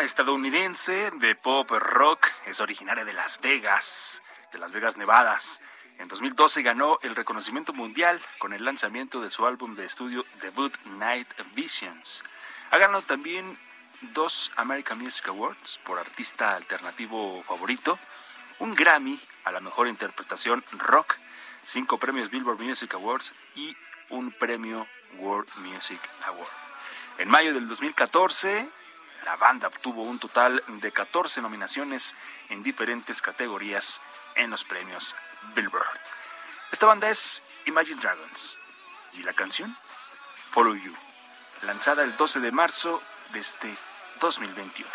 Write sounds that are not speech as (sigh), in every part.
Estadounidense de pop rock es originaria de Las Vegas, de Las Vegas, Nevadas. En 2012 ganó el reconocimiento mundial con el lanzamiento de su álbum de estudio debut Night Visions. Ha ganado también dos American Music Awards por artista alternativo favorito, un Grammy a la mejor interpretación rock, cinco premios Billboard Music Awards y un premio World Music Award. En mayo del 2014, la banda obtuvo un total de 14 nominaciones en diferentes categorías en los premios Billboard. Esta banda es Imagine Dragons y la canción Follow You, lanzada el 12 de marzo de este 2021.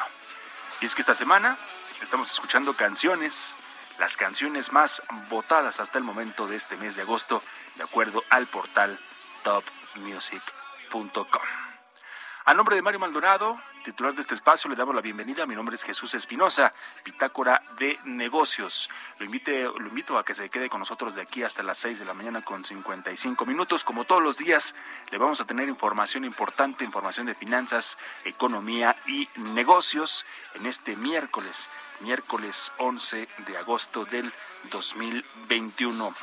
Y es que esta semana estamos escuchando canciones, las canciones más votadas hasta el momento de este mes de agosto, de acuerdo al portal topmusic.com. A nombre de Mario Maldonado, titular de este espacio, le damos la bienvenida. Mi nombre es Jesús Espinosa, Bitácora de Negocios. Lo, lo invito a que se quede con nosotros de aquí hasta las 6 de la mañana con 55 minutos. Como todos los días, le vamos a tener información importante, información de finanzas, economía y negocios en este miércoles, miércoles 11 de agosto del 2021.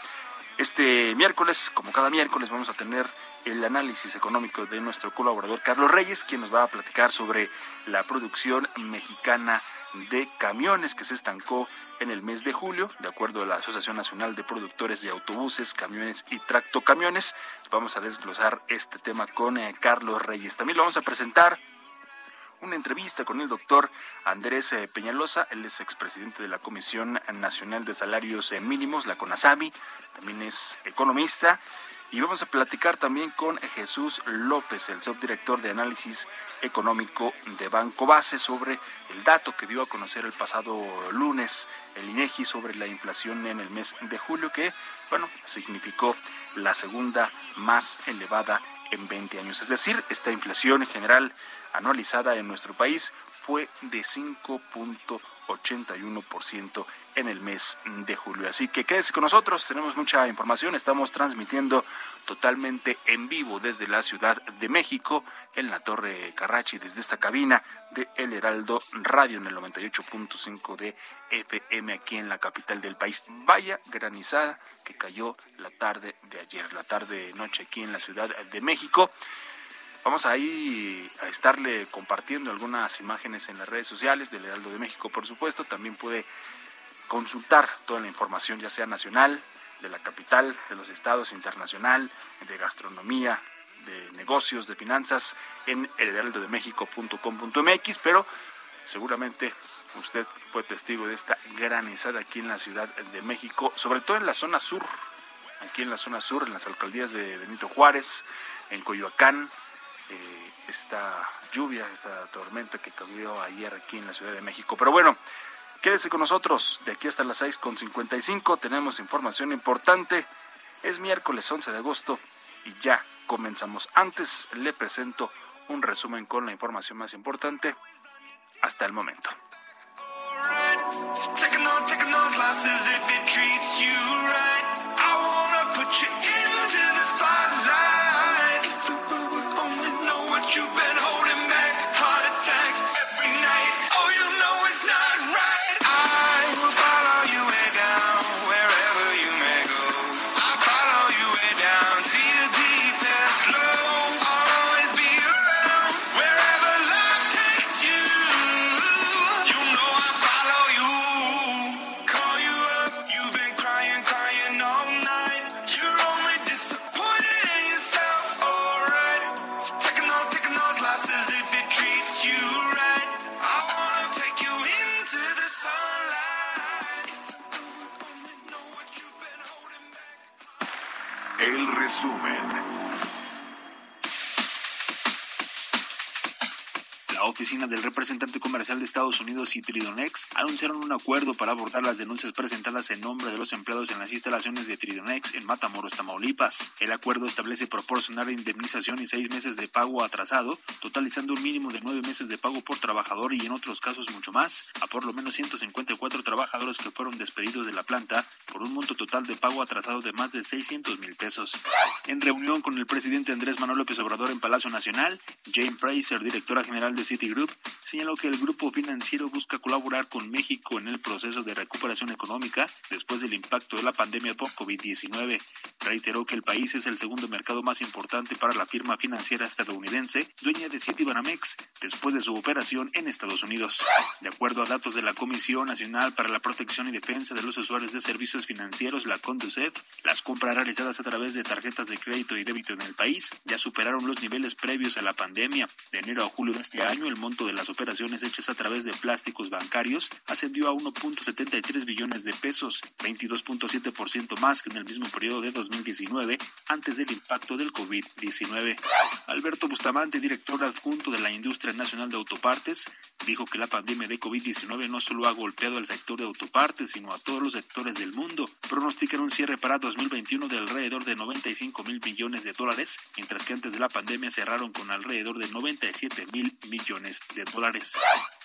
Este miércoles, como cada miércoles, vamos a tener el análisis económico de nuestro colaborador Carlos Reyes, quien nos va a platicar sobre la producción mexicana de camiones que se estancó en el mes de julio, de acuerdo a la Asociación Nacional de Productores de Autobuses, Camiones y Tractocamiones. Vamos a desglosar este tema con eh, Carlos Reyes. También lo vamos a presentar una entrevista con el doctor Andrés eh, Peñalosa, él es expresidente de la Comisión Nacional de Salarios eh, Mínimos, la CONASAMI, también es economista y vamos a platicar también con Jesús López, el subdirector de análisis económico de Banco Base, sobre el dato que dio a conocer el pasado lunes el INEGI sobre la inflación en el mes de julio, que, bueno, significó la segunda más elevada en 20 años. Es decir, esta inflación general anualizada en nuestro país fue de 5.81% en el mes de julio. Así que quédese con nosotros, tenemos mucha información, estamos transmitiendo totalmente en vivo desde la Ciudad de México, en la Torre Carrachi, desde esta cabina de El Heraldo Radio en el 98.5 de FM aquí en la capital del país. Vaya granizada que cayó la tarde de ayer, la tarde noche aquí en la Ciudad de México. Vamos ahí a estarle compartiendo algunas imágenes en las redes sociales del Heraldo de México, por supuesto. También puede consultar toda la información, ya sea nacional, de la capital, de los estados, internacional, de gastronomía, de negocios, de finanzas, en elheraldodemexico.com.mx, pero seguramente usted fue testigo de esta granizada aquí en la Ciudad de México, sobre todo en la zona sur, aquí en la zona sur, en las alcaldías de Benito Juárez, en Coyoacán, eh, esta lluvia, esta tormenta que cayó ayer aquí en la Ciudad de México. Pero bueno, Quédese con nosotros de aquí hasta las 6.55. Tenemos información importante. Es miércoles 11 de agosto y ya comenzamos. Antes le presento un resumen con la información más importante hasta el momento. Estados Unidos y Tridonex anunciaron un acuerdo para abordar las denuncias presentadas en nombre de los empleados en las instalaciones de Tridonex en Matamoros, Tamaulipas. El acuerdo establece proporcionar indemnización y seis meses de pago atrasado, totalizando un mínimo de nueve meses de pago por trabajador y en otros casos mucho más, a por lo menos 154 trabajadores que fueron despedidos de la planta por un monto total de pago atrasado de más de 600 mil pesos. En reunión con el presidente Andrés Manuel López Obrador en Palacio Nacional, Jane Fraser, directora general de Citigroup, señaló que el grupo financiero busca colaborar con México en el proceso de recuperación económica después del impacto de la pandemia por COVID-19. Reiteró que el país es el segundo mercado más importante para la firma financiera estadounidense, dueña de Citibanamex, después de su operación en Estados Unidos. De acuerdo a datos de la Comisión Nacional para la Protección y Defensa de los Usuarios de Servicios Financieros, la CONDUCEF, las compras realizadas a través de tarjetas de crédito y débito en el país ya superaron los niveles previos a la pandemia. De enero a julio de este año, el monto de las operaciones hechas a través de plásticos bancarios ascendió a 1.73 billones de pesos, 22.7% más que en el mismo periodo de 2019, antes del impacto del COVID-19. Alberto Bustamante, director adjunto de la Industria Nacional de Autopartes, dijo que la pandemia de COVID-19 no solo ha golpeado al sector de autopartes, sino a todos los sectores del mundo. Pronostican un cierre para 2021 de alrededor de 95 mil millones de dólares, mientras que antes de la pandemia cerraron con alrededor de 97 mil millones de dólares.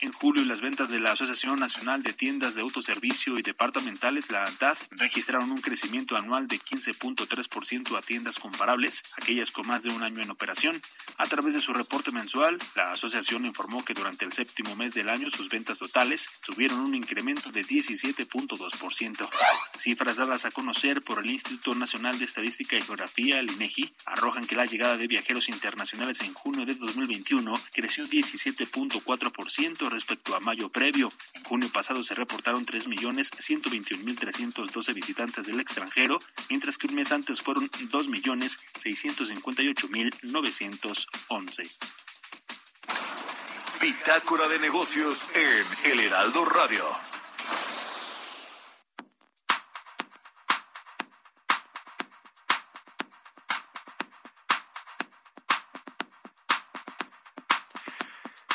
En julio, las ventas de la Asociación Nacional de Tiendas de Autoservicio y Departamentales, la ANTAD, registraron un crecimiento anual de 15.3% a tiendas comparables, aquellas con más de un año en operación. A través de su reporte mensual, la asociación informó que durante el séptimo mes del año sus ventas totales tuvieron un incremento de 17.2%. Cifras dadas a conocer por el Instituto Nacional de Estadística y Geografía, el INEGI, arrojan que la llegada de viajeros internacionales en junio de 2021 creció 17 7.4% respecto a mayo previo. En junio pasado se reportaron 3.121.312 visitantes del extranjero, mientras que un mes antes fueron 2.658.911. Bitácora de negocios en El Heraldo Radio.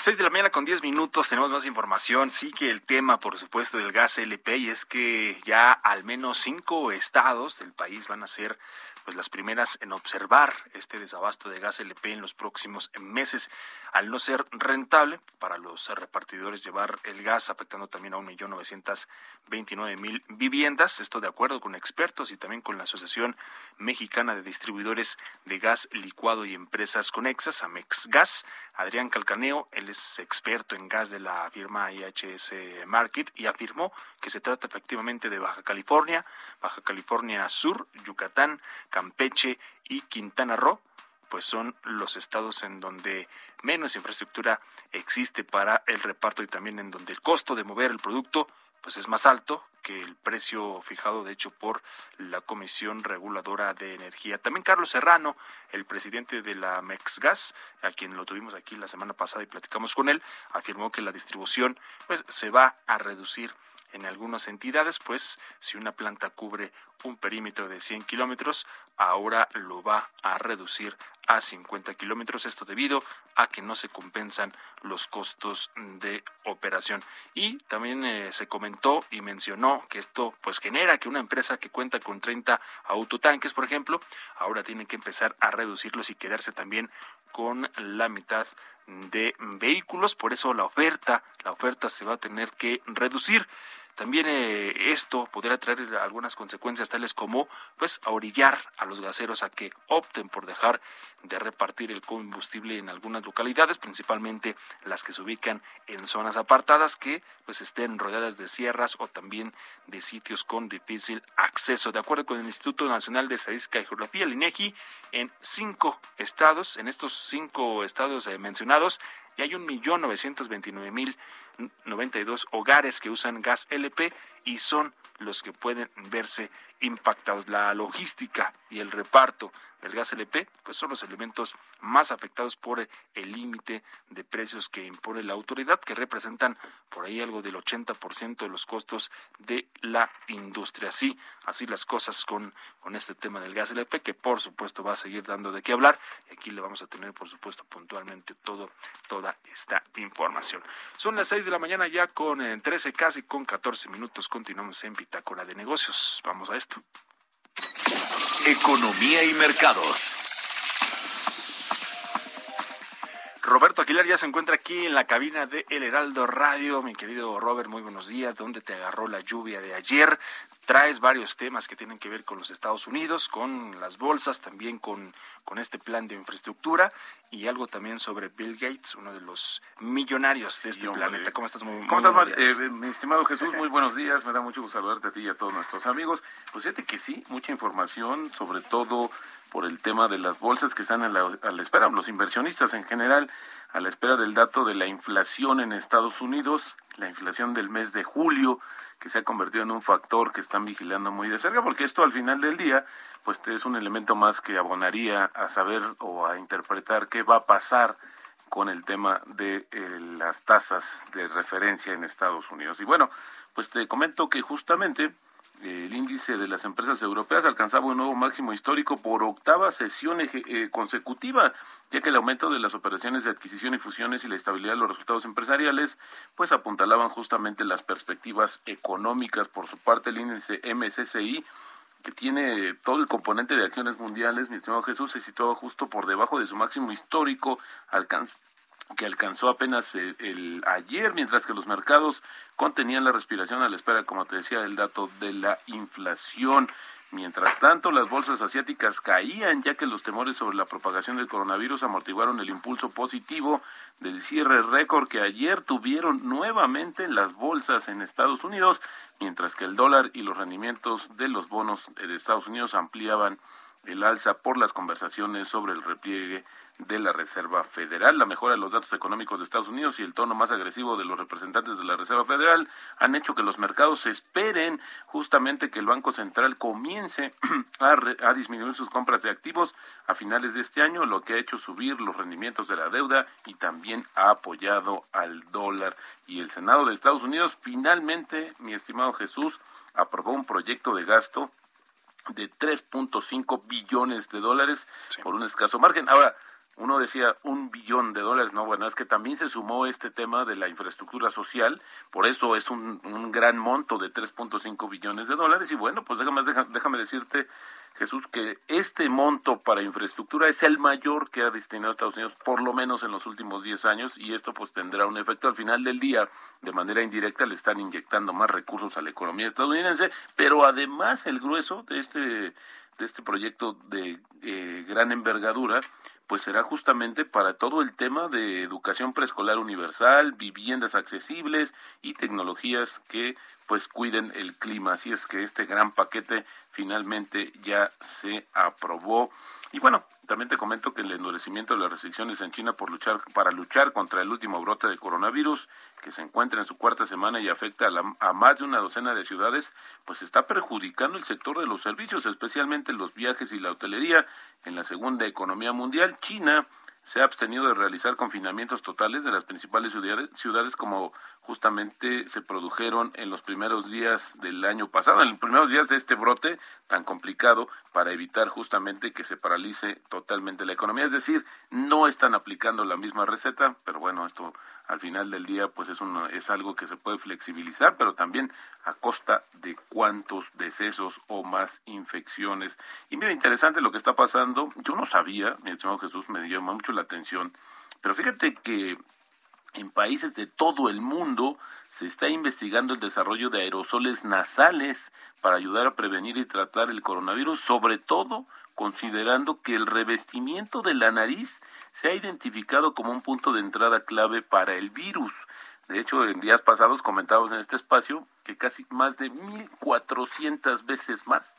6 de la mañana con 10 minutos, tenemos más información. Sí que el tema, por supuesto, del gas LP y es que ya al menos cinco estados del país van a ser pues las primeras en observar este desabasto de gas LP en los próximos meses, al no ser rentable para los repartidores llevar el gas, afectando también a 1.929.000 viviendas, esto de acuerdo con expertos y también con la Asociación Mexicana de Distribuidores de Gas Licuado y Empresas Conexas, Amex Gas. Adrián Calcaneo, él es experto en gas de la firma IHS Market y afirmó que se trata efectivamente de Baja California, Baja California Sur, Yucatán, Campeche y Quintana Roo, pues son los estados en donde menos infraestructura existe para el reparto y también en donde el costo de mover el producto pues es más alto que el precio fijado de hecho por la Comisión Reguladora de Energía. También Carlos Serrano, el presidente de la Mexgas, a quien lo tuvimos aquí la semana pasada y platicamos con él, afirmó que la distribución pues se va a reducir en algunas entidades, pues si una planta cubre un perímetro de 100 kilómetros, ahora lo va a reducir a 50 kilómetros. Esto debido a que no se compensan los costos de operación. Y también eh, se comentó y mencionó que esto pues genera que una empresa que cuenta con 30 autotanques, por ejemplo, ahora tiene que empezar a reducirlos y quedarse también con la mitad de vehículos. Por eso la oferta, la oferta se va a tener que reducir. También eh, esto podría traer algunas consecuencias tales como pues a orillar a los gaseros a que opten por dejar de repartir el combustible en algunas localidades, principalmente las que se ubican en zonas apartadas que pues estén rodeadas de sierras o también de sitios con difícil acceso. De acuerdo con el Instituto Nacional de Estadística y Geografía, el INEGI, en cinco estados, en estos cinco estados eh, mencionados, y hay un millón novecientos veintinueve mil noventa y dos hogares que usan gas LP y son los que pueden verse impactados. La logística y el reparto del gas LP, pues son los elementos más afectados por el límite de precios que impone la autoridad, que representan por ahí algo del 80% de los costos de la industria. Así, así las cosas con, con este tema del gas LP, que por supuesto va a seguir dando de qué hablar. Y aquí le vamos a tener, por supuesto, puntualmente todo, toda esta información. Son las 6 de la mañana ya con 13, eh, casi con 14 minutos. Continuamos en Bitácora de Negocios. Vamos a esto. Economía y mercados. Roberto Aguilar ya se encuentra aquí en la cabina de El Heraldo Radio. Mi querido Robert, muy buenos días. ¿Dónde te agarró la lluvia de ayer? Traes varios temas que tienen que ver con los Estados Unidos, con las bolsas, también con, con este plan de infraestructura y algo también sobre Bill Gates, uno de los millonarios de este planeta. ¿Cómo estás? Muy, ¿Cómo estás, eh, mi estimado Jesús? Muy buenos días. Me da mucho gusto saludarte a ti y a todos nuestros amigos. Pues fíjate que sí, mucha información, sobre todo por el tema de las bolsas que están a la, espera, los inversionistas en general, a la espera del dato de la inflación en Estados Unidos, la inflación del mes de julio, que se ha convertido en un factor que están vigilando muy de cerca, porque esto al final del día, pues es un elemento más que abonaría a saber o a interpretar qué va a pasar con el tema de eh, las tasas de referencia en Estados Unidos. Y bueno, pues te comento que justamente el índice de las empresas europeas alcanzaba un nuevo máximo histórico por octava sesión eh, consecutiva, ya que el aumento de las operaciones de adquisición y fusiones y la estabilidad de los resultados empresariales, pues apuntalaban justamente las perspectivas económicas. Por su parte, el índice MSCI que tiene todo el componente de acciones mundiales, mi estimado Jesús, se situaba justo por debajo de su máximo histórico, alcanz que alcanzó apenas el, ayer, mientras que los mercados contenían la respiración a la espera, como te decía, del dato de la inflación. Mientras tanto, las bolsas asiáticas caían ya que los temores sobre la propagación del coronavirus amortiguaron el impulso positivo del cierre récord que ayer tuvieron nuevamente las bolsas en Estados Unidos, mientras que el dólar y los rendimientos de los bonos de Estados Unidos ampliaban el alza por las conversaciones sobre el repliegue de la Reserva Federal. La mejora de los datos económicos de Estados Unidos y el tono más agresivo de los representantes de la Reserva Federal han hecho que los mercados esperen justamente que el Banco Central comience (clears throat) a, disminuir sus compras de activos a finales de este año, lo que ha hecho subir los rendimientos de la deuda y también ha apoyado al dólar. Y el Senado de Estados Unidos finalmente, mi estimado Jesús, aprobó un proyecto de gasto de 3.5 billones de dólares por un escaso margen. Ahora, uno decía un billón de dólares, no, bueno, es que también se sumó este tema de la infraestructura social, por eso es un, un gran monto de 3.5 billones de dólares. Y bueno, pues déjame, déjame decirte, Jesús, que este monto para infraestructura es el mayor que ha destinado Estados Unidos, por lo menos en los últimos 10 años, y esto pues tendrá un efecto. Al final del día, de manera indirecta le están inyectando más recursos a la economía estadounidense, pero además el grueso de este de este proyecto de eh, gran envergadura, pues será justamente para todo el tema de educación preescolar universal, viviendas accesibles y tecnologías que pues cuiden el clima. Así es que este gran paquete finalmente ya se aprobó. Y bueno, también te comento que el endurecimiento de las restricciones en China por luchar, para luchar contra el último brote de coronavirus, que se encuentra en su cuarta semana y afecta a, a, más de una docena de ciudades, pues está perjudicando el sector de los servicios, especialmente los viajes y la hotelería. En la segunda economía mundial, China se ha abstenido de realizar confinamientos totales de las principales ciudades, ciudades como justamente se produjeron en los primeros días del año pasado, en los primeros días de este brote tan complicado para evitar justamente que se paralice totalmente la economía. Es decir, no están aplicando la misma receta, pero bueno, esto al final del día pues es, es algo que se puede flexibilizar, pero también a costa de cuántos decesos o más infecciones. Y mira, interesante lo que está pasando. Yo no sabía, mi estimado Jesús, me dio mucho la atención, pero fíjate que en países de todo el mundo se está investigando el desarrollo de aerosoles nasales para ayudar a prevenir y tratar el coronavirus, sobre todo considerando que el revestimiento de la nariz se ha identificado como un punto de entrada clave para el virus. De hecho, en días pasados comentábamos en este espacio que casi más de 1.400 veces más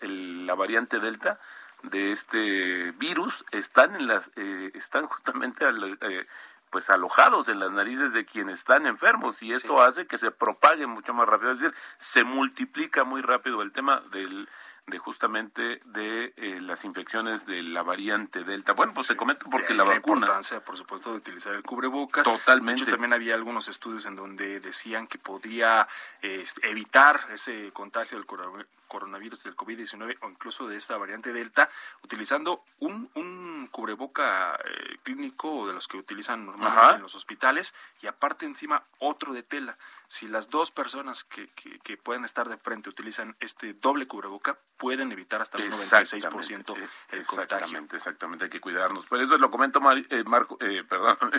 la variante Delta de este virus están en las eh, están justamente eh, pues alojados en las narices de quienes están enfermos y esto hace que se propague mucho más rápido, es decir, se multiplica muy rápido el tema del de justamente de eh, las infecciones de la variante Delta. Bueno, pues te comento porque la, vacuna... importancia, por supuesto, de utilizar el cubrebocas. Totalmente. De también había algunos estudios en donde decían que podía este, evitar ese contagio del coronavirus del COVID-19 o incluso de esta variante Delta utilizando un, un cubreboca eh, clínico de los que utilizan normalmente en los hospitales y aparte encima otro de tela. Si las dos personas que, que, pueden estar de frente utilizan este doble cubreboca, pueden evitar hasta el 96% el exactamente, Exactamente, hay que cuidarnos. Por eso lo comento, eh, Marco, eh, perdón, (laughs)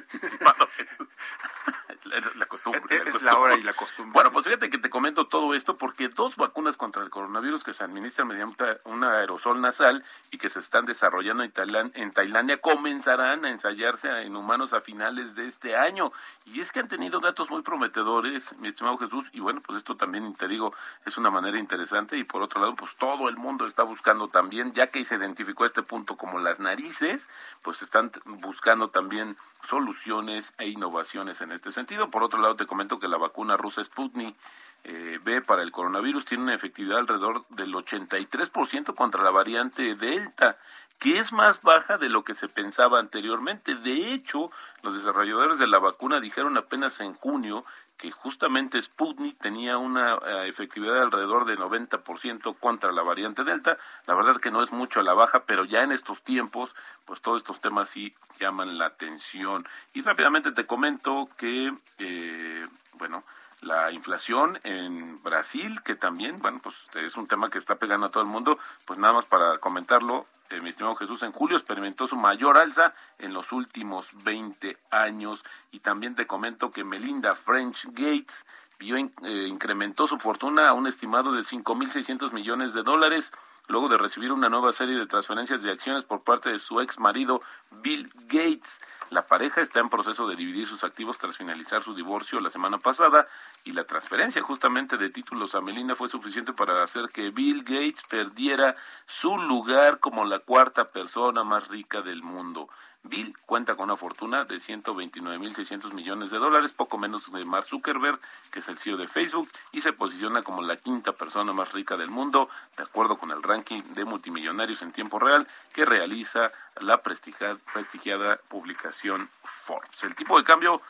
es la costumbre. Es, la, hora y la costumbre. Bueno, pues fíjate que te comento todo esto porque dos vacunas contra el coronavirus que se administran mediante un aerosol nasal y que se están desarrollando en, Tailandia comenzarán a ensayarse en humanos a finales de este año. Y es que han tenido datos muy prometedores, mi estimado Jesús, y bueno, pues esto también te digo, es una manera interesante y por otro lado, pues todo el mundo está buscando también, ya que se identificó este punto como las narices, pues están buscando también soluciones e innovaciones en este sentido. Por otro lado, te comento que la vacuna rusa Sputnik eh, B para el coronavirus tiene una efectividad alrededor del 83% contra la variante Delta, que es más baja de lo que se pensaba anteriormente. De hecho, los desarrolladores de la vacuna dijeron apenas en junio que justamente Sputnik tenía una eh, efectividad de alrededor de 90% contra la variante Delta. La verdad que no es mucho a la baja, pero ya en estos tiempos, pues todos estos temas sí llaman la atención. Y rápidamente te comento que, eh, bueno, la inflación en Brasil, que también, bueno, pues es un tema que está pegando a todo el mundo, pues nada más para comentarlo, eh, mi estimado Jesús, en julio experimentó su mayor alza en los últimos 20 años. Y también te comento que Melinda French Gates vio, eh, incrementó su fortuna a un estimado de 5.600 millones de dólares luego de recibir una nueva serie de transferencias de acciones por parte de su ex marido Bill Gates. La pareja está en proceso de dividir sus activos tras finalizar su divorcio la semana pasada y la transferencia justamente de títulos a Melinda fue suficiente para hacer que Bill Gates perdiera su lugar como la cuarta persona más rica del mundo. Bill cuenta con una fortuna de 129.600 millones de dólares, poco menos de Mark Zuckerberg, que es el CEO de Facebook, y se posiciona como la quinta persona más rica del mundo, de acuerdo con el ranking de multimillonarios en tiempo real que realiza la prestigiada, publicación Forbes. El tipo de cambio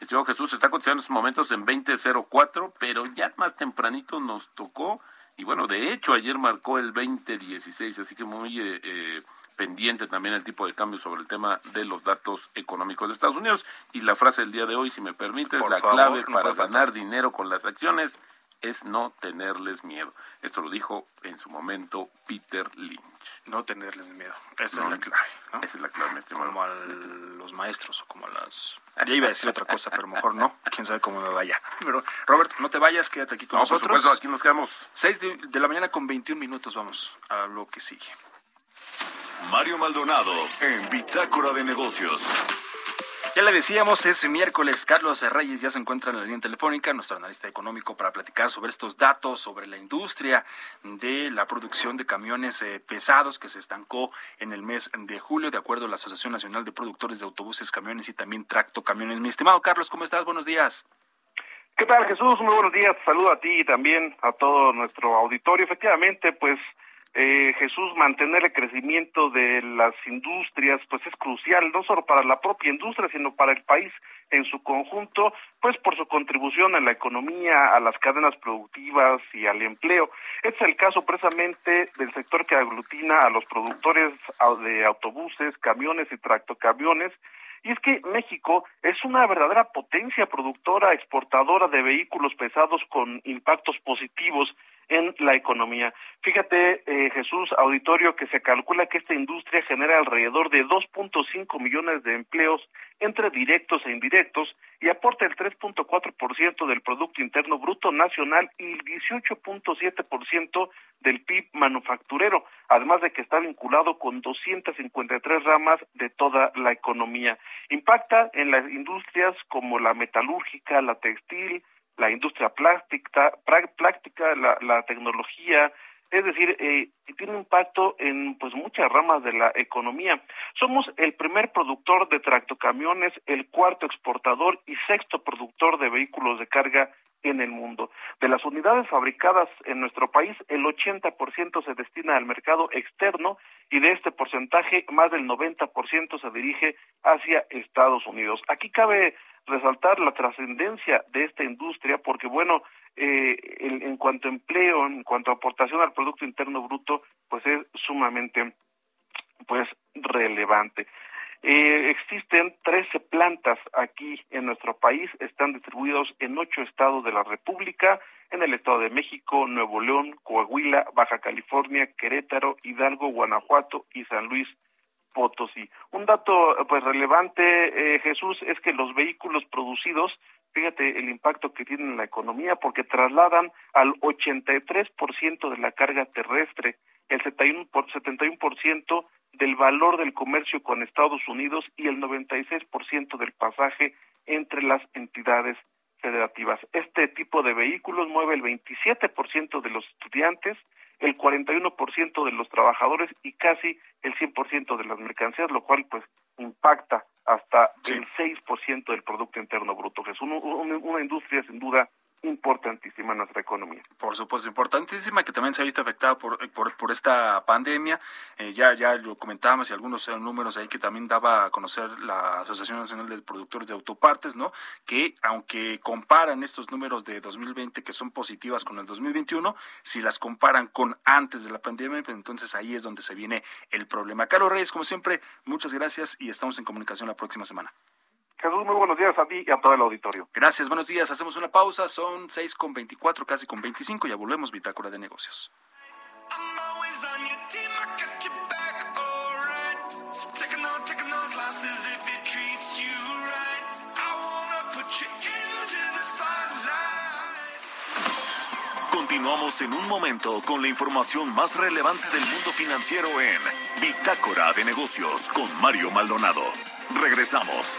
Estimado Jesús, está cotizando en estos momentos en 20.04, pero ya más tempranito nos tocó, y bueno, de hecho ayer marcó el 20.16, así que muy eh, eh pendiente también el tipo de cambio sobre el tema de los datos económicos de Estados Unidos. Y la frase del día de hoy, si me permites, la clave para ganar dinero con las acciones es no tenerles miedo. Esto lo dijo en su momento Peter Lynch. No tenerles miedo. Esa es la clave. Esa es la clave, mi estimado. Como a los maestros o como a las... Ya iba a decir otra cosa, pero mejor no. (laughs) Quién sabe cómo me vaya. Pero, Robert, no te vayas, quédate aquí con nosotros. Por supuesto, aquí nos quedamos. Seis de la mañana con 21 minutos. Vamos a lo que sigue. Mario Maldonado en Bitácora de Negocios. Ya le decíamos, es miércoles. Carlos Reyes ya se encuentra en la línea telefónica, nuestro analista económico, para platicar sobre estos datos, sobre la industria de la producción de camiones eh, pesados que se estancó en el mes de julio, de acuerdo a la Asociación Nacional de Productores de Autobuses, Camiones y también Tracto Camiones. Mi estimado Carlos, ¿cómo estás? Buenos días. ¿Qué tal, Jesús? Muy buenos días. Saludo a ti y también a todo nuestro auditorio. Efectivamente, pues eh, Jesús, mantener el crecimiento de las industrias, pues es crucial, no solo para la propia industria, sino para el país en su conjunto, pues por su contribución a la economía, a las cadenas productivas y al empleo. Este es el caso precisamente del sector que aglutina a los productores de autobuses, camiones y tractocamiones, y es que México es una verdadera potencia productora, exportadora de vehículos pesados con impactos positivos en la economía. Fíjate, eh, Jesús, auditorio, que se calcula que esta industria genera alrededor de 2.5 millones de empleos entre directos e indirectos y aporta el 3.4% del Producto Interno Bruto Nacional y el 18.7% del PIB manufacturero, además de que está vinculado con 253 ramas de toda la economía. Impacta en las industrias como la metalúrgica, la textil, la industria plástica, plástica la, la tecnología, es decir, eh, tiene impacto en pues muchas ramas de la economía. Somos el primer productor de tractocamiones, el cuarto exportador y sexto productor de vehículos de carga en el mundo. De las unidades fabricadas en nuestro país, el 80% se destina al mercado externo y de este porcentaje, más del 90% se dirige hacia Estados Unidos. Aquí cabe resaltar la trascendencia de esta industria porque, bueno, eh, en cuanto a empleo, en cuanto a aportación al Producto Interno Bruto, pues es sumamente pues relevante. Eh, existen 13 plantas aquí en nuestro país, están distribuidos en ocho estados de la República, en el Estado de México, Nuevo León, Coahuila, Baja California, Querétaro, Hidalgo, Guanajuato y San Luis Potosí. Un dato pues relevante, eh, Jesús, es que los vehículos producidos, fíjate el impacto que tienen en la economía, porque trasladan al 83% de la carga terrestre, el 71%, por, 71% del valor del comercio con Estados Unidos y el 96% del pasaje entre las entidades federativas. Este tipo de vehículos mueve el 27% de los estudiantes, el 41% de los trabajadores y casi el 100% de las mercancías, lo cual pues impacta hasta el 6% del Producto Interno Bruto, que es una industria sin duda importantísima nuestra economía. Por supuesto, importantísima que también se ha visto afectada por, por, por esta pandemia. Eh, ya, ya lo comentábamos y algunos números ahí que también daba a conocer la Asociación Nacional de Productores de Autopartes, ¿no? Que aunque comparan estos números de 2020 que son positivas con el 2021, si las comparan con antes de la pandemia, pues entonces ahí es donde se viene el problema. Carlos Reyes, como siempre, muchas gracias y estamos en comunicación la próxima semana. Jesús, muy buenos días a ti y a todo el auditorio. Gracias, buenos días. Hacemos una pausa, son 6 con 24, casi con 25, ya volvemos, Bitácora de Negocios. Continuamos en un momento con la información más relevante del mundo financiero en Bitácora de Negocios con Mario Maldonado. Regresamos.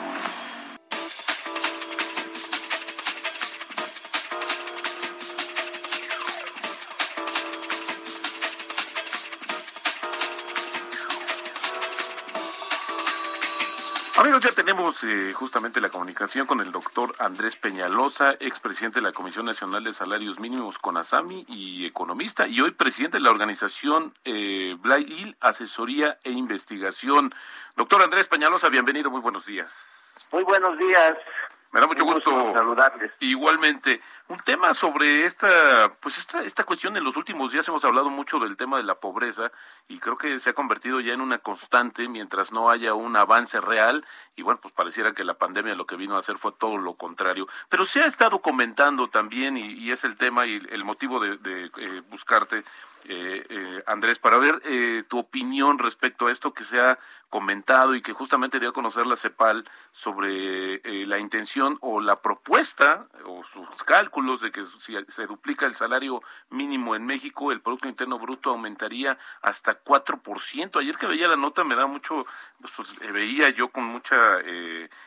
Amigos, ya tenemos eh, justamente la comunicación con el doctor Andrés Peñalosa, expresidente de la Comisión Nacional de Salarios Mínimos con ASAMI y economista, y hoy presidente de la organización eh, Asesoría e Investigación. Doctor Andrés Peñalosa, bienvenido, muy buenos días. Muy buenos días. Me da mucho gusto, saludarles. Igualmente, un tema sobre esta, pues esta, esta cuestión en los últimos días hemos hablado mucho del tema de la pobreza y creo que se ha convertido ya en una constante mientras no haya un avance real y bueno, pues pareciera que la pandemia lo que vino a hacer fue todo lo contrario. Pero se ha estado comentando también y, es el tema y el motivo de, eh, buscarte eh, eh, Andrés, para ver eh, tu opinión respecto a esto que se ha comentado y que justamente dio a conocer la CEPAL sobre eh, la intención o la propuesta o sus cálculos de que si se duplica el salario mínimo en México, el Producto Interno Bruto aumentaría hasta 4%. Ayer que veía la nota me da mucho, pues, pues veía yo con mucha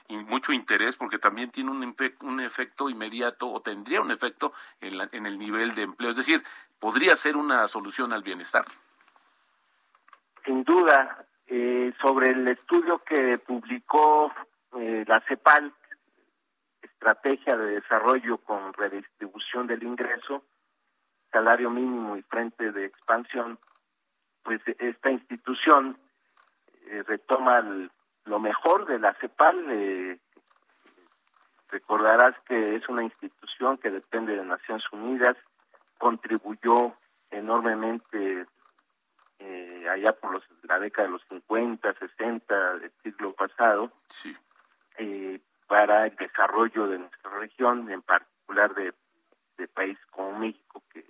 mucho interés porque también tiene un, un efecto inmediato o tendría un efecto en, en el nivel de empleo. Es decir, podría ser una solución al bienestar. Sin duda, eh, sobre el estudio que publicó eh, la CEPAL, Estrategia de Desarrollo con Redistribución del Ingreso, Salario Mínimo y Frente de Expansión, pues esta institución eh, retoma lo mejor de la CEPAL. recordarás que es una institución que depende de Naciones Unidas, contribuyó enormemente eh, allá por los, la década de los 50, 60 del siglo pasado, eh, para el desarrollo de nuestra región, en particular de, de países como México, que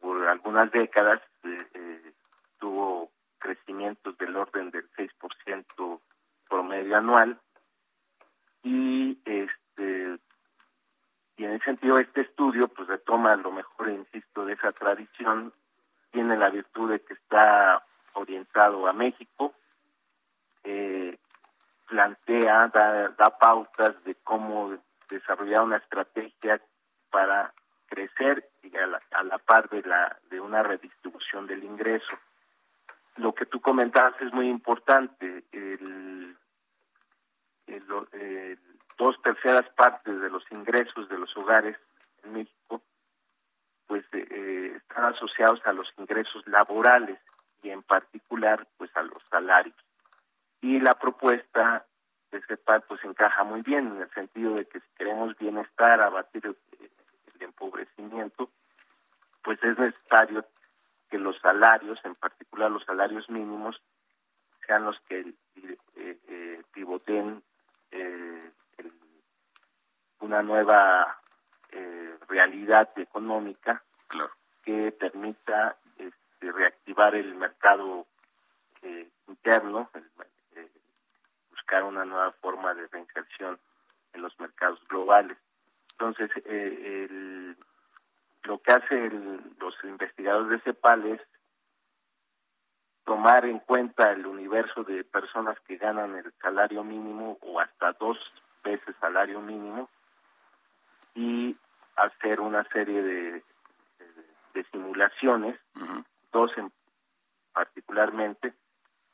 por algunas décadas eh, tuvo crecimientos del orden del 6% promedio anual. Y este y en ese sentido este estudio pues retoma lo mejor, insisto, de esa tradición, tiene la virtud de que está orientado a México. Eh, plantea, da, da pautas de cómo desarrollar una estrategia para crecer y a la, a la par de la de una redistribución del ingreso. Lo que tú comentabas es muy importante. El, el, dos terceras partes de los ingresos de los hogares en México pues eh, están asociados a los ingresos laborales y en particular pues a los salarios. Y la propuesta de CEPAL pues encaja muy bien en el sentido de que si queremos bienestar, abatir el, empobrecimiento, pues es necesario que los salarios, en particular los salarios mínimos, sean los que eh, eh, pivoten eh, una nueva eh, realidad económica que permita este, reactivar el mercado eh, interno, eh, buscar una nueva forma de reinserción en los mercados globales. Entonces, lo que hacen los investigadores de CEPAL es tomar en cuenta el universo de personas que ganan el salario mínimo o hasta dos veces salario mínimo y hacer una serie de, de, simulaciones, dos en, particularmente,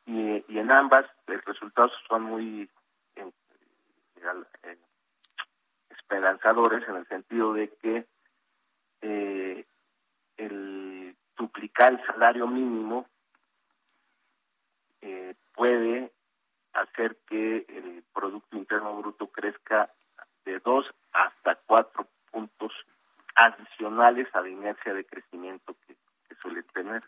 y, y, en ambas los resultados son muy esperanzadores en el sentido de que eh, el duplicar el salario mínimo eh, puede hacer que el Producto Interno Bruto crezca de dos cuatro puntos adicionales a la inercia de crecimiento que, suele tener.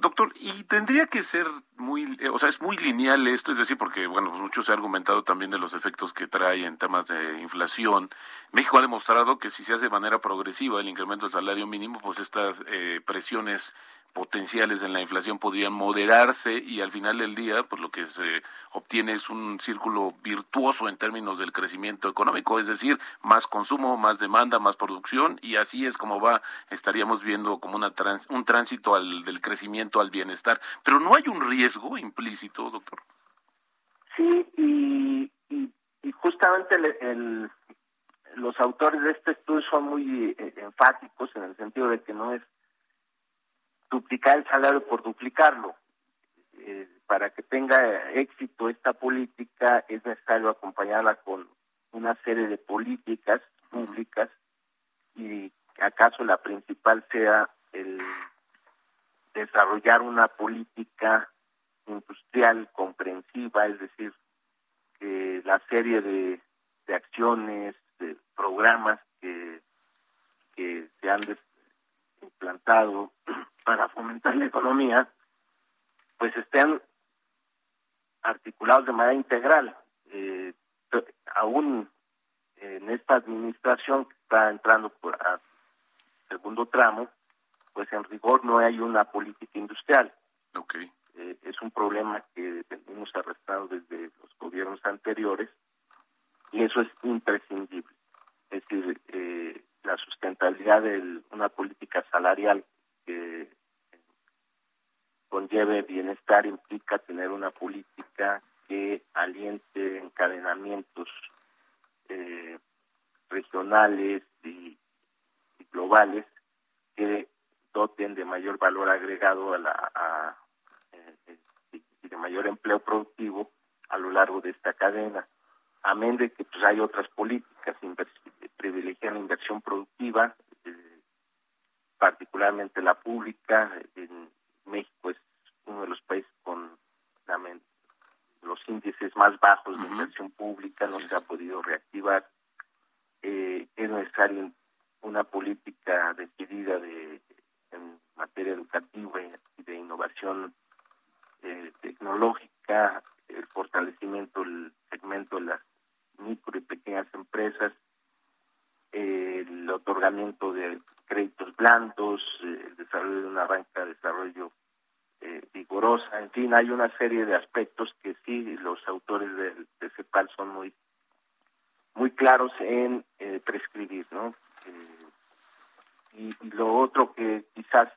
Doctor, y tendría que ser muy, eh, o sea, es muy lineal esto, es decir, porque, bueno, pues mucho se ha argumentado también de los efectos que trae en temas de inflación. México ha demostrado que si se hace de manera progresiva el incremento del salario mínimo, pues estas eh, presiones potenciales en la inflación podrían moderarse y al final del día, pues lo que se obtiene es un círculo virtuoso en términos del crecimiento económico, es decir, más consumo, más demanda, más producción y así es como va, estaríamos viendo como una un tránsito al, del crecimiento al bienestar. Pero no hay un riesgo implícito, doctor. Sí, y, y, justamente el, los autores de este estudio son muy eh, enfáticos en el sentido de que no es duplicar el salario por duplicarlo. Eh, para que tenga éxito esta política es necesario acompañarla con una serie de políticas públicas y acaso la principal sea el desarrollar una política industrial comprensiva, es decir, que la serie de, acciones, de programas que, que se han implantado (clears throat) para fomentar la economía, pues estén articulados de manera integral. Eh, aún en esta administración que está entrando por a segundo tramo, pues en rigor no hay una política industrial. Okay. Eh, es un problema que venimos arrastrando desde los gobiernos anteriores y eso es imprescindible. Es decir, eh, la sustentabilidad de una política salarial que conlleve bienestar implica tener una política que aliente encadenamientos eh, regionales y, globales que doten de mayor valor agregado a la eh, y de mayor empleo productivo a lo largo de esta cadena amén de que pues hay otras políticas privilegian la inversión productiva eh, particularmente la pública en México es uno de los países con los índices más bajos de inversión pública, no se ha podido reactivar. Eh, es necesaria una política decidida de, en materia educativa y de innovación eh, tecnológica, el fortalecimiento del segmento de las micro y pequeñas empresas, el otorgamiento de créditos blandos, el desarrollo de una banca de desarrollo eh, vigorosa, en fin, hay una serie de aspectos que sí los autores de, de CEPAL son muy muy claros en eh, prescribir, ¿no? Eh, y, lo otro que quizás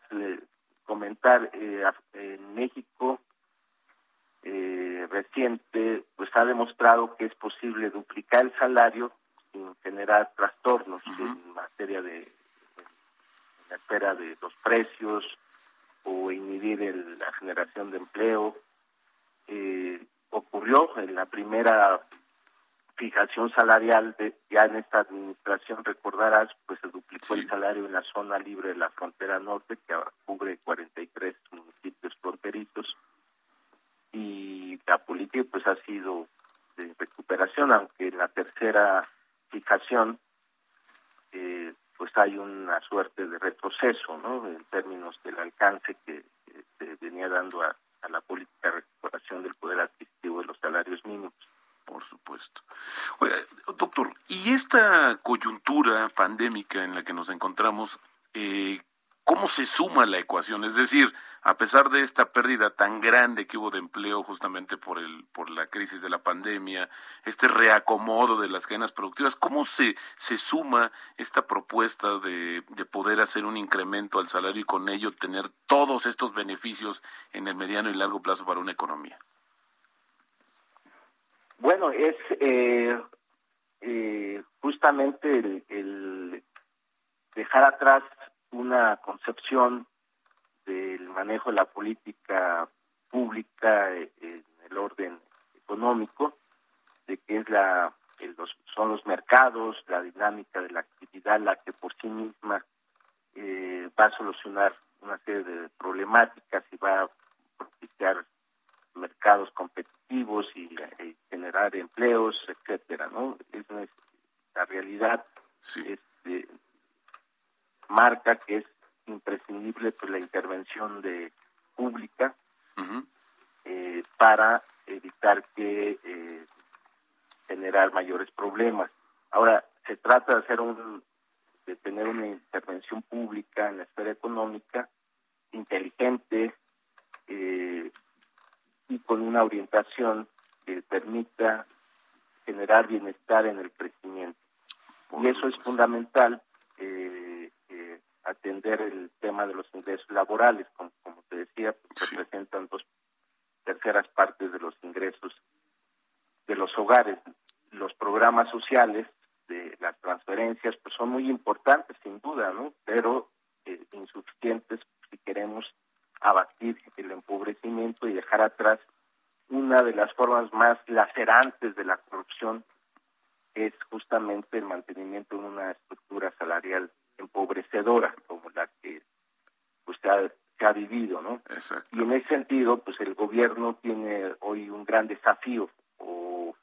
comentar en México eh, reciente pues ha demostrado que es posible duplicar el salario sin generar trastornos en materia de en la espera de los precios o inhibir el, la generación de empleo. Eh, ocurrió en la primera fijación salarial de, ya en esta administración, recordarás, pues se duplicó el salario en la zona libre de la frontera norte, que cubre 43 municipios fronterizos, y la política pues ha sido de recuperación, aunque en la tercera fijación eh, pues hay una suerte de retroceso, ¿no? En términos del alcance que, se venía dando a, a la política de recuperación del poder adquisitivo de los salarios mínimos. Por supuesto. Doctor, ¿y esta coyuntura pandémica en la que nos encontramos, eh, cómo se suma la ecuación? Es decir, a pesar de esta pérdida tan grande que hubo de empleo justamente por el por la crisis de la pandemia, este reacomodo de las cadenas productivas, ¿cómo se se suma esta propuesta de, de poder hacer un incremento al salario y con ello tener todos estos beneficios en el mediano y largo plazo para una economía? Bueno, es eh, eh, justamente el, el, dejar atrás una concepción del manejo de la política pública en el orden económico, de que es la los, son los mercados, la dinámica de la actividad la que por sí misma eh, va a solucionar una serie de problemáticas y va a propiciar mercados competitivos y, y generar empleos, etcétera, ¿no? Es la realidad. Sí. Este, marca que es pues, la intervención de pública eh, para evitar que eh, generar mayores problemas. Ahora se trata de hacer un de tener una intervención pública en la esfera económica inteligente eh, y con una orientación que permita generar bienestar en el crecimiento. Por y eso es fundamental eh, eh, atender el tema de los ingresos laborales, como, como te decía, pues, Sí. representan dos terceras partes de los ingresos de los hogares. Los programas sociales de las transferencias pues son muy importantes sin duda, ¿no? Pero eh, insuficientes si queremos abatir el empobrecimiento y dejar atrás una de las formas más lacerantes de la corrupción es justamente el mantenimiento de una estructura salarial empobrecedora como la que pues se ha, se ha vivido, ¿no? Exacto. Y en ese sentido, pues el gobierno tiene hoy un gran desafío o,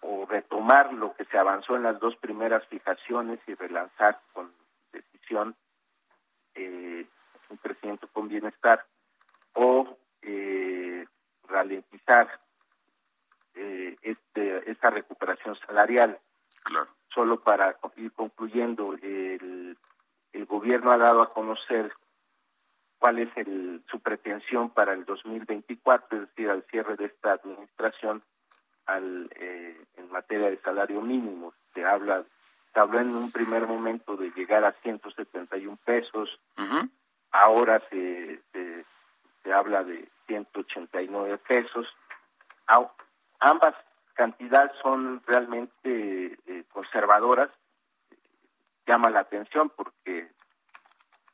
o retomar lo que se avanzó en las dos primeras fijaciones y relanzar con decisión eh, un crecimiento con bienestar o eh, ralentizar eh, este, esta recuperación salarial Claro. solo para ir concluyendo, el, el gobierno ha dado a conocer cuál es el, su pretensión para el 2024, es decir, al cierre de esta administración al, eh, en materia de salario mínimo. Se habla, se habló en un primer momento de llegar a 171 pesos, Ujú. ahora se, se, se habla de 189 pesos. Ambas cantidades son realmente eh, conservadoras. Llama la atención porque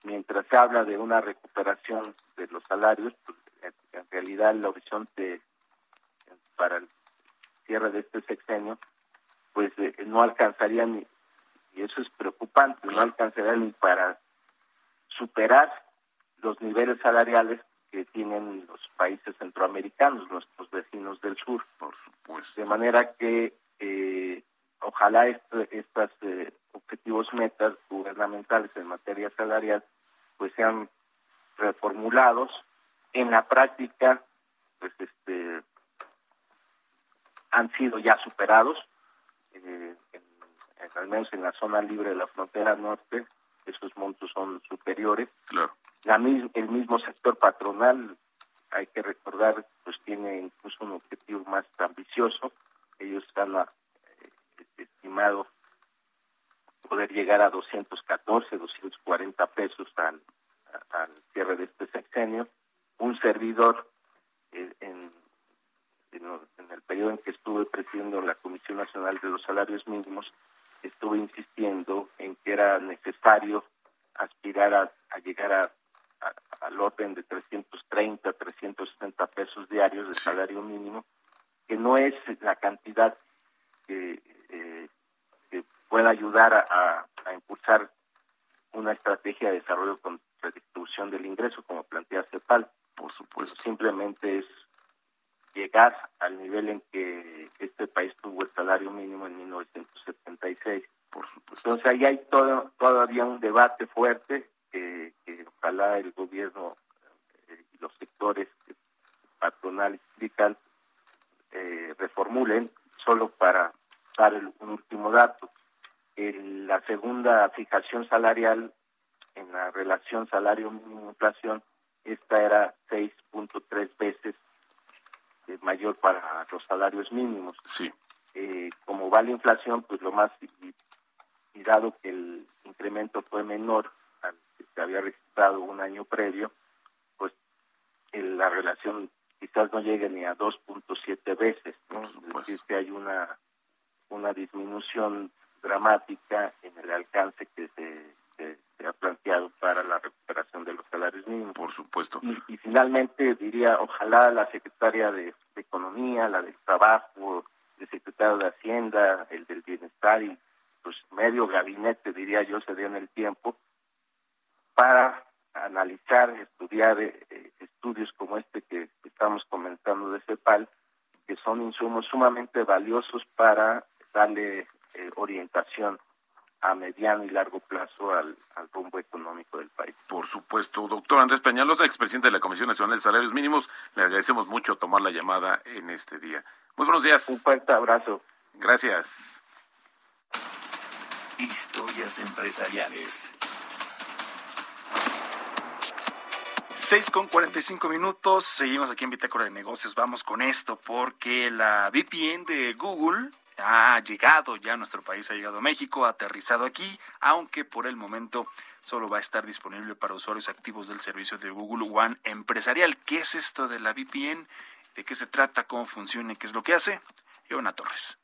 mientras se habla de una recuperación de los salarios, pues, en, realidad el horizonte eh, para el cierre de este sexenio, pues eh, no alcanzaría ni, y eso es preocupante, no alcanzaría ni para superar los niveles salariales que tienen los países centroamericanos, nuestros vecinos del sur. Por supuesto. De manera que eh, ojalá estas, eh, objetivos metas gubernamentales en materia salarial pues sean reformulados. En la práctica, pues este han sido ya superados, eh, en- en- al menos en la zona libre de la frontera norte, esos montos son superiores Claro. la mis- el mismo sector patronal, hay que recordar, pues tiene incluso un objetivo más ambicioso. Ellos están a- eh, estimado poder llegar a 214, 240 pesos al, a- al cierre de este sexenio. Un servidor eh, en, en, el periodo en que estuve presidiendo la Comisión Nacional de los Salarios Mínimos, estuve insistiendo en que era necesario aspirar a, llegar a, al orden de 330, 360 pesos diarios de salario mínimo, que no es la cantidad que pueda ayudar a, a, impulsar una estrategia de desarrollo con redistribución del ingreso, como plantea CEPAL. Por supuesto. Simplemente es llegar al nivel en que este país tuvo el salario mínimo en 1976. Por supuesto. Entonces ahí hay todo, todavía un debate fuerte que, ojalá el gobierno eh, y los sectores patronal y sindical eh, reformulen, solo para dar un último dato. La segunda fijación salarial en la relación salario mínimo inflación, esta era 6.3 veces mayor para los salarios mínimos. Sí. Eh, como va la inflación, pues lo más, y, dado que el incremento fue menor al que se había registrado un año previo, pues la relación quizás no llegue ni a 2.7 veces. ¿no? Es decir, que hay una, una disminución dramática en el alcance que se se ha planteado para la recuperación de los salarios mínimos. Por supuesto. Y, finalmente diría, ojalá la secretaria de, Economía, la del Trabajo, el secretario de Hacienda, el del Bienestar y pues medio gabinete, diría yo, se den el tiempo para analizar, estudiar eh, estudios como este que estamos comentando de CEPAL, que son insumos sumamente valiosos para darle orientación a mediano y largo plazo al, rumbo económico del país. Por supuesto. Doctor Andrés Peñalosa, expresidente de la Comisión Nacional de Salarios Mínimos, le agradecemos mucho tomar la llamada en este día. Muy buenos días. Un fuerte abrazo. Gracias. Historias empresariales. Seis con cuarenta y cinco minutos, seguimos aquí en Bitácora de Negocios, vamos con esto porque la VPN de Google ha llegado ya nuestro país, ha llegado a México, ha aterrizado aquí, aunque por el momento solo va a estar disponible para usuarios activos del servicio de Google One empresarial. ¿Qué es esto de la VPN? ¿De qué se trata? ¿Cómo funciona? ¿Qué es lo que hace? Ivana Torres.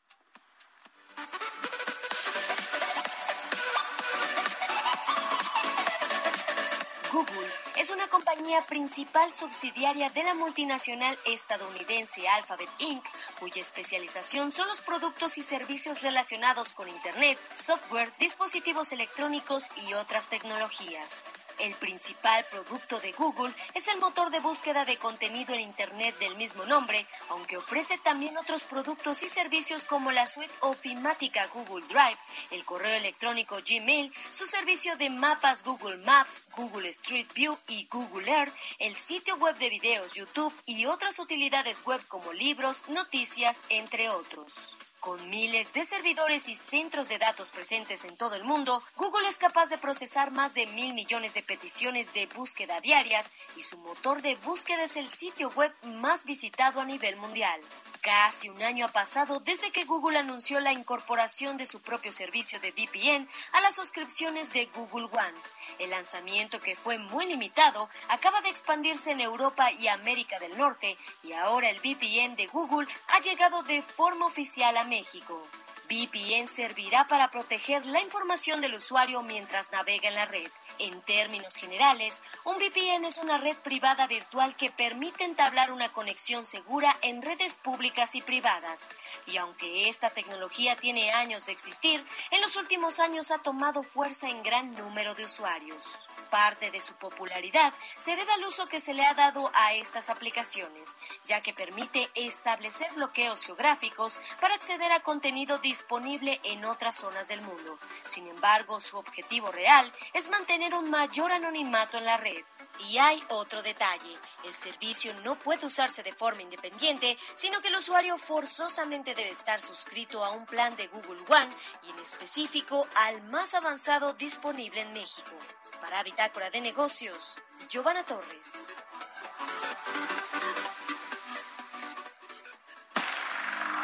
Google es una compañía principal subsidiaria de la multinacional estadounidense Alphabet Inc., cuya especialización son los productos y servicios relacionados con Internet, software, dispositivos electrónicos y otras tecnologías. El principal producto de Google es el motor de búsqueda de contenido en Internet del mismo nombre, aunque ofrece también otros productos y servicios como la suite ofimática Google Drive, el correo electrónico Gmail, su servicio de mapas Google Maps, Google Street View y Google Earth, el sitio web de videos YouTube y otras utilidades web como libros, noticias, entre otros. Con miles de servidores y centros de datos presentes en todo el mundo, Google es capaz de procesar más de mil millones de peticiones de búsqueda diarias y su motor de búsqueda es el sitio web más visitado a nivel mundial. Casi un año ha pasado desde que Google anunció la incorporación de su propio servicio de VPN a las suscripciones de Google One. El lanzamiento, que fue muy limitado, acaba de expandirse en Europa y América del Norte y ahora el VPN de Google ha llegado de forma oficial a México. VPN servirá para proteger la información del usuario mientras navega en la red. En términos generales, un VPN es una red privada virtual que permite entablar una conexión segura en redes públicas y privadas. Y aunque esta tecnología tiene años de existir, en los últimos años ha tomado fuerza en gran número de usuarios. Parte de su popularidad se debe al uso que se le ha dado a estas aplicaciones, ya que permite establecer bloqueos geográficos para acceder a contenido disponible en otras zonas del mundo. Sin embargo, su objetivo real es mantener un mayor anonimato en la red. Y hay otro detalle, el servicio no puede usarse de forma independiente, sino que el usuario forzosamente debe estar suscrito a un plan de Google One y en específico al más avanzado disponible en México. Para Bitácora de Negocios, Giovanna Torres.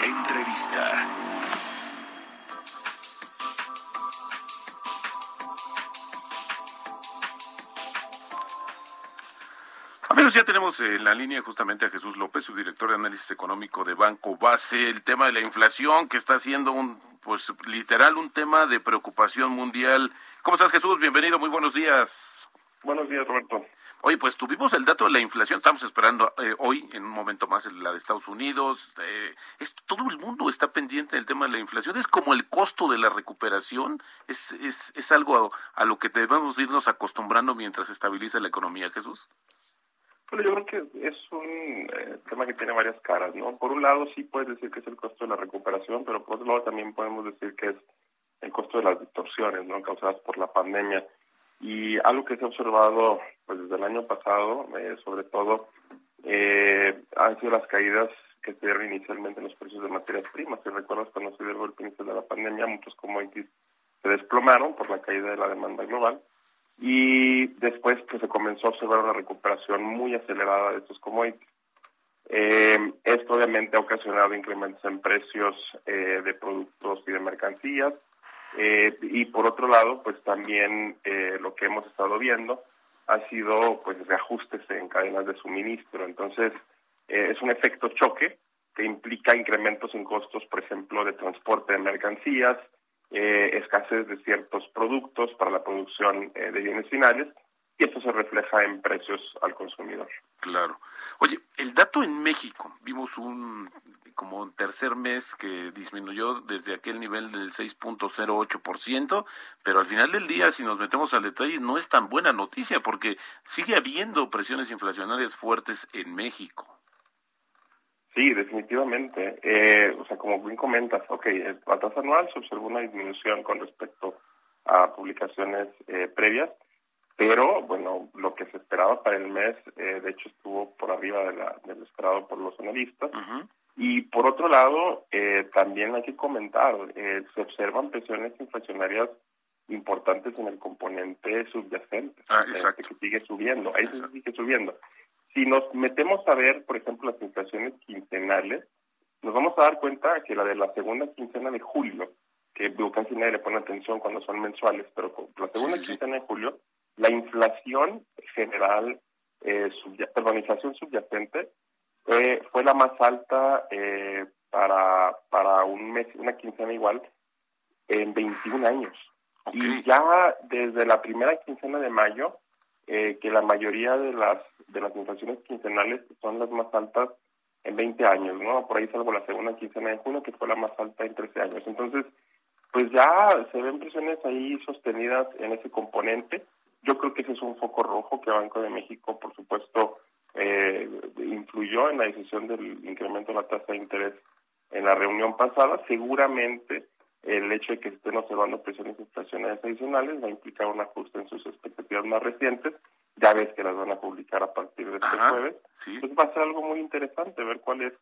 Entrevista. Amigos ya tenemos en la línea justamente a Jesús López, su director de análisis económico de Banco Base, el tema de la inflación que está siendo un, pues literal un tema de preocupación mundial. ¿Cómo estás Jesús? Bienvenido, muy buenos días. Buenos días Roberto. Oye, pues tuvimos el dato de la inflación, estamos esperando eh, hoy, en un momento más, la de Estados Unidos. Eh, es, todo el mundo está pendiente del tema de la inflación. Es como el costo de la recuperación, es, es, es algo a, a lo que debemos irnos acostumbrando mientras estabiliza la economía, Jesús. Bueno, yo creo que es un eh, tema que tiene varias caras, ¿no? Por un lado sí puedes decir que es el costo de la recuperación, pero por otro lado también podemos decir que es el costo de las distorsiones, ¿no? Causadas por la pandemia. Y algo que se ha observado pues desde el año pasado, eh, sobre todo, eh, han sido las caídas que se dieron inicialmente en los precios de materias primas. Si recuerdas, cuando se dio el golpe de la pandemia, muchos commodities se desplomaron por la caída de la demanda global y después pues, se comenzó a observar una recuperación muy acelerada de estos commodities. Eh, esto obviamente ha ocasionado incrementos en precios eh, de productos y de mercancías, eh, y por otro lado, pues también lo que hemos estado viendo ha sido pues reajustes en cadenas de suministro. Entonces, es un efecto choque que implica incrementos en costos, por ejemplo, de transporte de mercancías, escasez de ciertos productos para la producción de bienes finales, y esto se refleja en precios al consumidor. Claro. Oye, el dato en México, vimos un como un tercer mes que disminuyó desde aquel nivel del 6.08%, pero al final del día, si nos metemos al detalle, no es tan buena noticia porque sigue habiendo presiones inflacionarias fuertes en México. Sí, definitivamente. Eh, o sea, como bien comentas, ok, la tasa anual se observó una disminución con respecto a publicaciones eh, previas, pero bueno, lo que se esperaba para el mes, eh, de hecho, estuvo por arriba de, la, de lo esperado por los analistas. Y por otro lado, eh, también hay que comentar, eh, se observan presiones inflacionarias importantes en el componente subyacente, ah, este, que sigue subiendo, ahí sigue subiendo. Si nos metemos a ver, por ejemplo, las inflaciones quincenales, nos vamos a dar cuenta que la de la segunda quincena de julio, que casi nadie le pone atención cuando son mensuales, pero la segunda quincena de julio, la inflación general, eh, perdón, inflación subyacente fue, fue la más alta eh, para, para un mes, una quincena igual, en 21 años. Y ya desde la primera quincena de mayo, eh, que la mayoría de las de las inflaciones quincenales son las más altas en 20 años, ¿no? Por ahí salvo la segunda quincena de junio, que fue la más alta en 13 años. Entonces, pues ya se ven presiones ahí sostenidas en ese componente. Yo creo que ese es un foco rojo que Banco de México, por supuesto, eh, influyó en la decisión del incremento de la tasa de interés en la reunión pasada. Seguramente el hecho de que estén observando presiones inflacionarias adicionales va a implicar un ajuste en sus expectativas más recientes. Ya ves que las van a publicar a partir de este jueves. Entonces va a ser algo muy interesante ver cuál es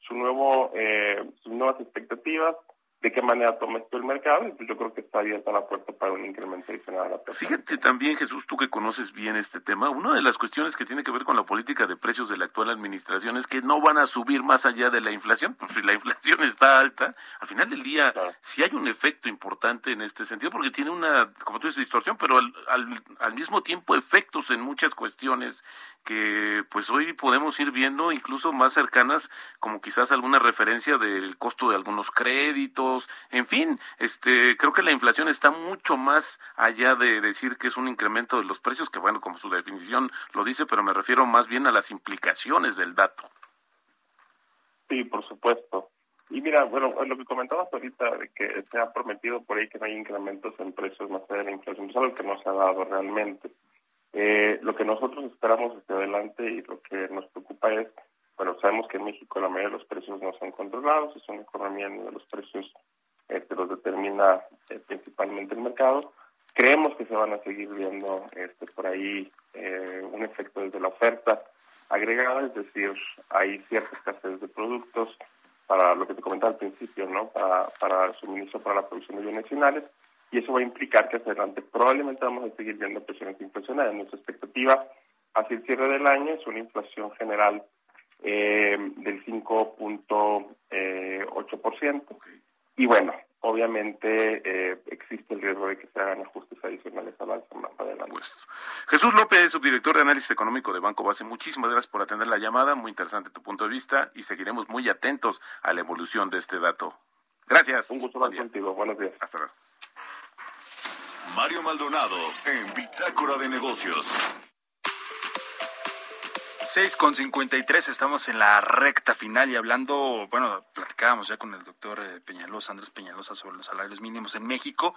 su nuevo, eh, sus nuevas expectativas, de qué manera toma esto el mercado, y pues yo creo que está abierta la puerta para un incremento adicional a la tasa. Fíjate también, Jesús, tú que conoces bien este tema, una de las cuestiones que tiene que ver con la política de precios de la actual administración es que no van a subir más allá de la inflación, (laughs) pues si la inflación está alta, al final del día sí hay un efecto importante en este sentido, porque tiene una, como tú dices, distorsión, pero al, al, al mismo tiempo efectos en muchas cuestiones que pues hoy podemos ir viendo incluso más cercanas, como quizás alguna referencia del costo de algunos créditos, en fin, este creo que la inflación está mucho más allá de decir que es un incremento de los precios, que bueno, como su definición lo dice, pero me refiero más bien a las implicaciones del dato. Sí, por supuesto. Y mira, bueno, lo que comentabas ahorita de que se ha prometido por ahí que no hay incrementos en precios más allá de la inflación, es algo que no se ha dado realmente. Eh, lo que nosotros esperamos hacia adelante y lo que nos preocupa es, bueno, sabemos que en México la mayoría de los precios no son controlados, es una economía en donde los precios este, los determina eh, principalmente el mercado. Creemos que se van a seguir viendo este, por ahí eh, un efecto desde la oferta agregada, es decir, hay cierta escasez de productos para lo que te comentaba al principio, ¿no? Para, para suministro para la producción de bienes finales y eso va a implicar que hacia adelante probablemente vamos a seguir viendo presiones inflacionarias. Nuestra expectativa hacia el cierre del año es una inflación general eh, del 5.8%. Eh, y bueno, obviamente eh, existe el riesgo de que se hagan ajustes adicionales a más adelante. Pues, Jesús López, subdirector de análisis económico de Banco Base, muchísimas gracias por atender la llamada, muy interesante tu punto de vista y seguiremos muy atentos a la evolución de este dato. Gracias. Un gusto hablar contigo, buenos días. Hasta luego. Mario Maldonado en Bitácora de Negocios. 6 con 53, estamos en la recta final y hablando, bueno, platicábamos ya con el doctor eh, Peñalosa, Andrés Peñalosa, sobre los salarios mínimos en México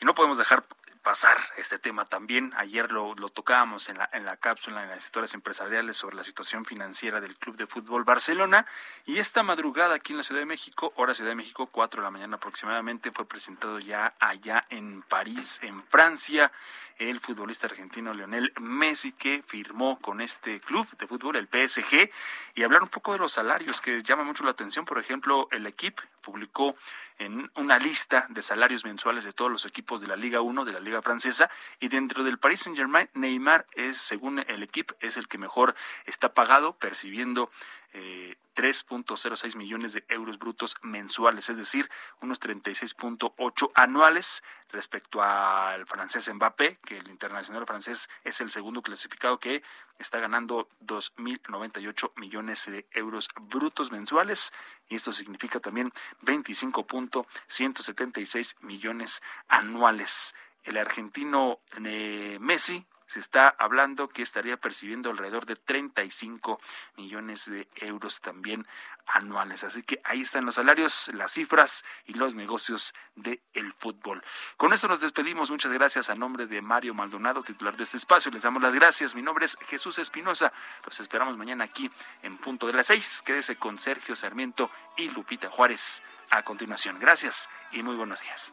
y no podemos dejar pasar este tema también. Ayer lo, tocábamos en la, en la cápsula, en las historias empresariales sobre la situación financiera del Club de Fútbol Barcelona. Y esta madrugada aquí en la Ciudad de México, hora Ciudad de México, 4 de la mañana aproximadamente, fue presentado ya allá en París, en Francia, el futbolista argentino Lionel Messi, que firmó con este club de fútbol, el PSG, y hablar un poco de los salarios que llama mucho la atención. Por ejemplo, el equipo publicó en una lista de salarios mensuales de todos los equipos de la Liga 1, de la Liga Francesa, y dentro del Paris Saint-Germain, Neymar es, según el equipo, es el que mejor está pagado, percibiendo eh, 3.06 millones de euros brutos mensuales, es decir, unos 36.8 anuales respecto al francés Mbappé, que el internacional francés es el segundo clasificado que está ganando 2.098 millones de euros brutos mensuales y esto significa también 25.176 millones anuales. El argentino eh, Messi se está hablando que estaría percibiendo alrededor de 35 millones de euros también anuales. Así que ahí están los salarios, las cifras y los negocios del el fútbol. Con eso nos despedimos. Muchas gracias a nombre de Mario Maldonado, titular de este espacio. Les damos las gracias. Mi nombre es Jesús Espinosa. Los esperamos mañana aquí en punto de las seis. Quédese con Sergio Sarmiento y Lupita Juárez a continuación. Gracias y muy buenos días.